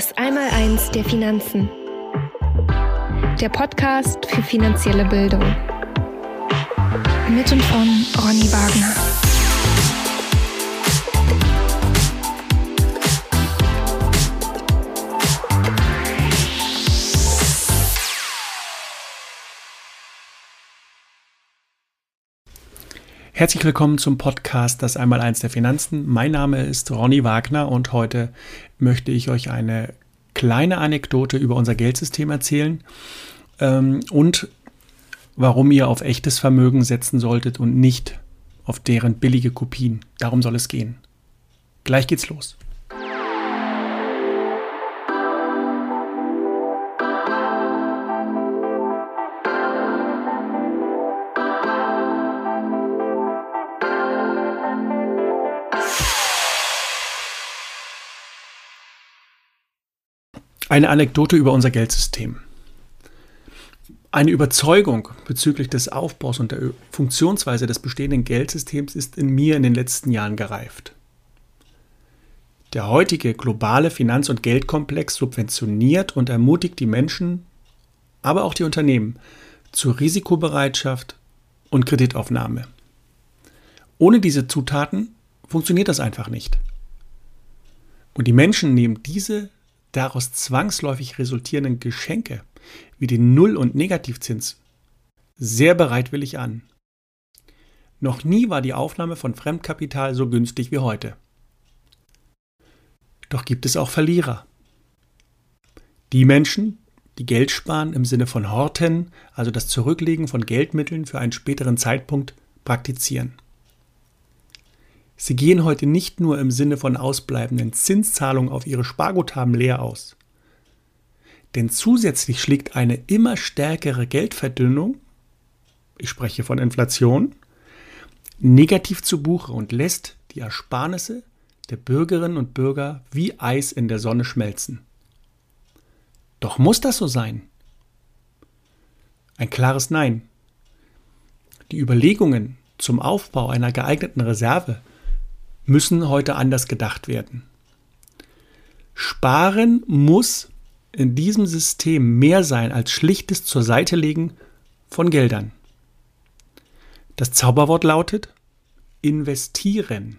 Das Einmaleins der Finanzen. Der Podcast für finanzielle Bildung. Mit und von Ronny Wagner. Herzlich willkommen zum Podcast Das Einmaleins der Finanzen. Mein Name ist Ronny Wagner und heute möchte ich euch eine kleine Anekdote über unser Geldsystem erzählen ähm, und warum ihr auf echtes Vermögen setzen solltet und nicht auf deren billige Kopien. Darum soll es gehen. Gleich geht's los. Eine Anekdote über unser Geldsystem. Eine Überzeugung bezüglich des Aufbaus und der Funktionsweise des bestehenden Geldsystems ist in mir in den letzten Jahren gereift. Der heutige globale Finanz- und Geldkomplex subventioniert und ermutigt die Menschen, aber auch die Unternehmen zur Risikobereitschaft und Kreditaufnahme. Ohne diese Zutaten funktioniert das einfach nicht. Und die Menschen nehmen diese daraus zwangsläufig resultierenden Geschenke wie den Null- und Negativzins sehr bereitwillig an. Noch nie war die Aufnahme von Fremdkapital so günstig wie heute. Doch gibt es auch Verlierer. Die Menschen, die Geld sparen im Sinne von Horten, also das Zurücklegen von Geldmitteln für einen späteren Zeitpunkt, praktizieren. Sie gehen heute nicht nur im Sinne von ausbleibenden Zinszahlungen auf ihre Sparguthaben leer aus. Denn zusätzlich schlägt eine immer stärkere Geldverdünnung, ich spreche von Inflation, negativ zu Buche und lässt die Ersparnisse der Bürgerinnen und Bürger wie Eis in der Sonne schmelzen. Doch muss das so sein? Ein klares Nein. Die Überlegungen zum Aufbau einer geeigneten Reserve müssen heute anders gedacht werden. Sparen muss in diesem System mehr sein als schlichtes zur Seite legen von Geldern. Das Zauberwort lautet investieren.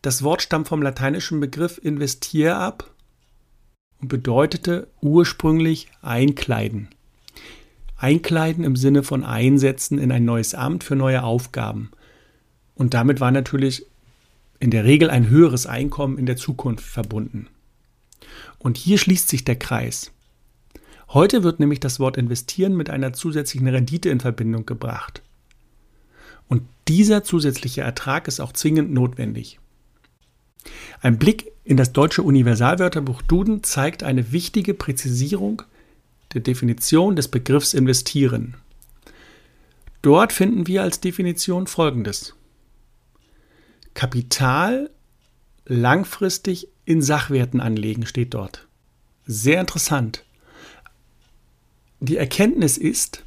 Das Wort stammt vom lateinischen Begriff investier ab und bedeutete ursprünglich einkleiden. Einkleiden im Sinne von einsetzen in ein neues Amt für neue Aufgaben. Und damit war natürlich in der Regel ein höheres Einkommen in der Zukunft verbunden. Und hier schließt sich der Kreis. Heute wird nämlich das Wort investieren mit einer zusätzlichen Rendite in Verbindung gebracht. Und dieser zusätzliche Ertrag ist auch zwingend notwendig. Ein Blick in das deutsche Universalwörterbuch Duden zeigt eine wichtige Präzisierung der Definition des Begriffs investieren. Dort finden wir als Definition Folgendes. Kapital langfristig in Sachwerten anlegen, steht dort. Sehr interessant. Die Erkenntnis ist,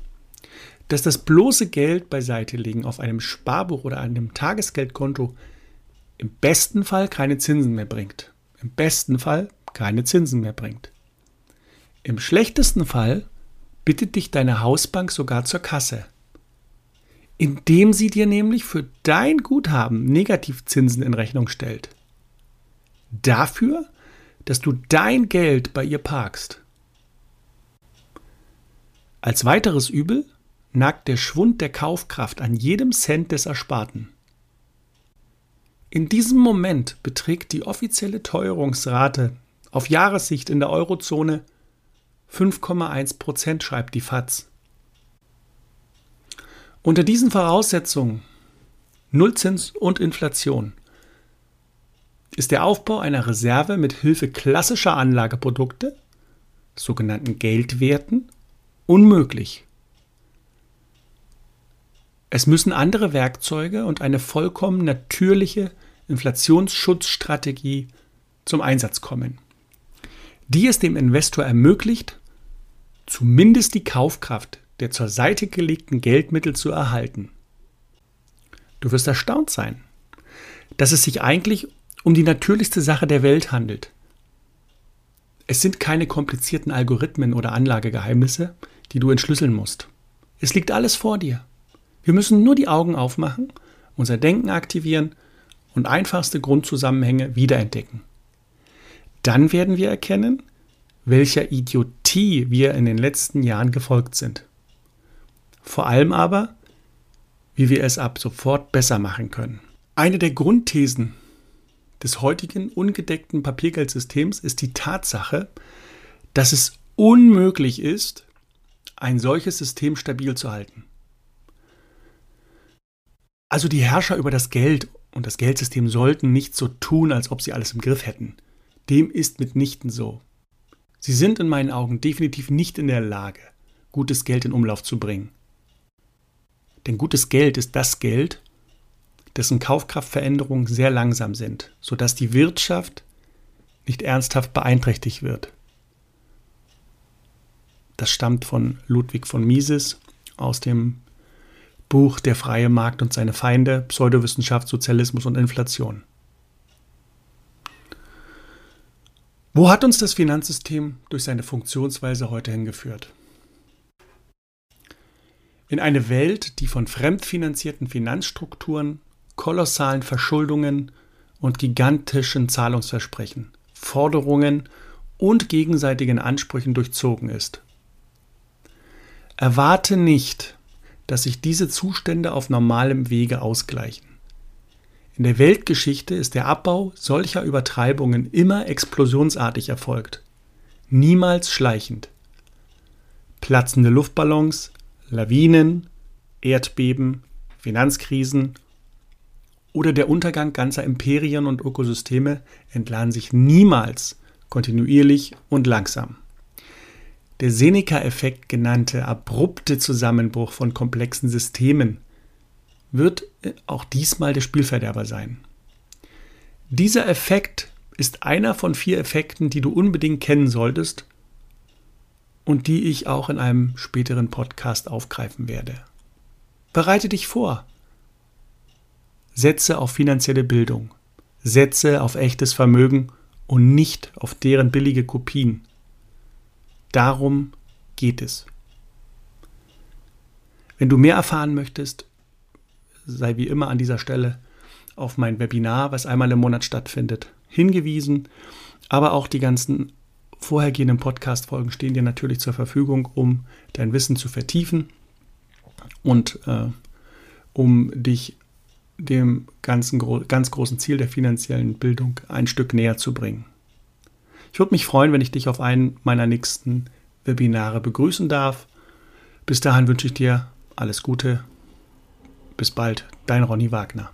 dass das bloße Geld beiseite legen auf einem Sparbuch oder einem Tagesgeldkonto im besten Fall keine Zinsen mehr bringt. Im besten Fall keine Zinsen mehr bringt. Im schlechtesten Fall bittet dich deine Hausbank sogar zur Kasse indem sie dir nämlich für dein Guthaben Negativzinsen in Rechnung stellt. Dafür, dass du dein Geld bei ihr parkst. Als weiteres Übel nagt der Schwund der Kaufkraft an jedem Cent des Ersparten. In diesem Moment beträgt die offizielle Teuerungsrate auf Jahressicht in der Eurozone 5,1 Prozent, schreibt die FAZ. Unter diesen Voraussetzungen Nullzins und Inflation ist der Aufbau einer Reserve mit Hilfe klassischer Anlageprodukte, sogenannten Geldwerten, unmöglich. Es müssen andere Werkzeuge und eine vollkommen natürliche Inflationsschutzstrategie zum Einsatz kommen, die es dem Investor ermöglicht, zumindest die Kaufkraft der zur Seite gelegten Geldmittel zu erhalten. Du wirst erstaunt sein, dass es sich eigentlich um die natürlichste Sache der Welt handelt, Es sind keine komplizierten Algorithmen oder Anlagegeheimnisse, die du entschlüsseln musst. Es liegt alles vor dir. Wir müssen nur die Augen aufmachen, unser Denken aktivieren und einfachste Grundzusammenhänge wiederentdecken. Dann werden wir erkennen, welcher Idiotie wir in den letzten Jahren gefolgt sind. Vor allem aber, wie wir es ab sofort besser machen können. Eine der Grundthesen des heutigen ungedeckten Papiergeldsystems ist die Tatsache, dass es unmöglich ist, ein solches System stabil zu halten. Also die Herrscher über das Geld und das Geldsystem sollten nicht so tun, als ob sie alles im Griff hätten. Dem ist mitnichten so. Sie sind in meinen Augen definitiv nicht in der Lage, gutes Geld in Umlauf zu bringen. Denn gutes Geld ist das Geld, dessen Kaufkraftveränderungen sehr langsam sind, sodass die Wirtschaft nicht ernsthaft beeinträchtigt wird. Das stammt von Ludwig von Mises aus dem Buch Der freie Markt und seine Feinde, Pseudowissenschaft, Sozialismus und Inflation. Wo hat uns das Finanzsystem durch seine Funktionsweise heute hingeführt? In eine Welt, die von fremdfinanzierten Finanzstrukturen, kolossalen Verschuldungen und gigantischen Zahlungsversprechen, Forderungen und gegenseitigen Ansprüchen durchzogen ist. Erwarte nicht, dass sich diese Zustände auf normalem Wege ausgleichen. In der Weltgeschichte ist der Abbau solcher Übertreibungen immer explosionsartig erfolgt, niemals schleichend. Platzende Luftballons, Lawinen, Erdbeben, Finanzkrisen oder der Untergang ganzer Imperien und Ökosysteme entladen sich niemals kontinuierlich und langsam. Der Seneca-Effekt genannte abrupte Zusammenbruch von komplexen Systemen wird auch diesmal der Spielverderber sein. Dieser Effekt ist einer von vier Effekten, die du unbedingt kennen solltest und die ich auch in einem späteren Podcast aufgreifen werde. Bereite dich vor. Setze auf finanzielle Bildung. Setze auf echtes Vermögen und nicht auf deren billige Kopien. Darum geht es. Wenn du mehr erfahren möchtest, sei wie immer an dieser Stelle auf mein Webinar, was einmal im Monat stattfindet, hingewiesen. Aber auch die ganzen vorhergehenden Podcast-Folgen stehen dir natürlich zur Verfügung, um dein Wissen zu vertiefen und äh, um dich dem ganzen, ganz großen Ziel der finanziellen Bildung ein Stück näher zu bringen. Ich würde mich freuen, wenn ich dich auf einen meiner nächsten Webinare begrüßen darf. Bis dahin wünsche ich dir alles Gute bis bald, dein Ronny Wagner.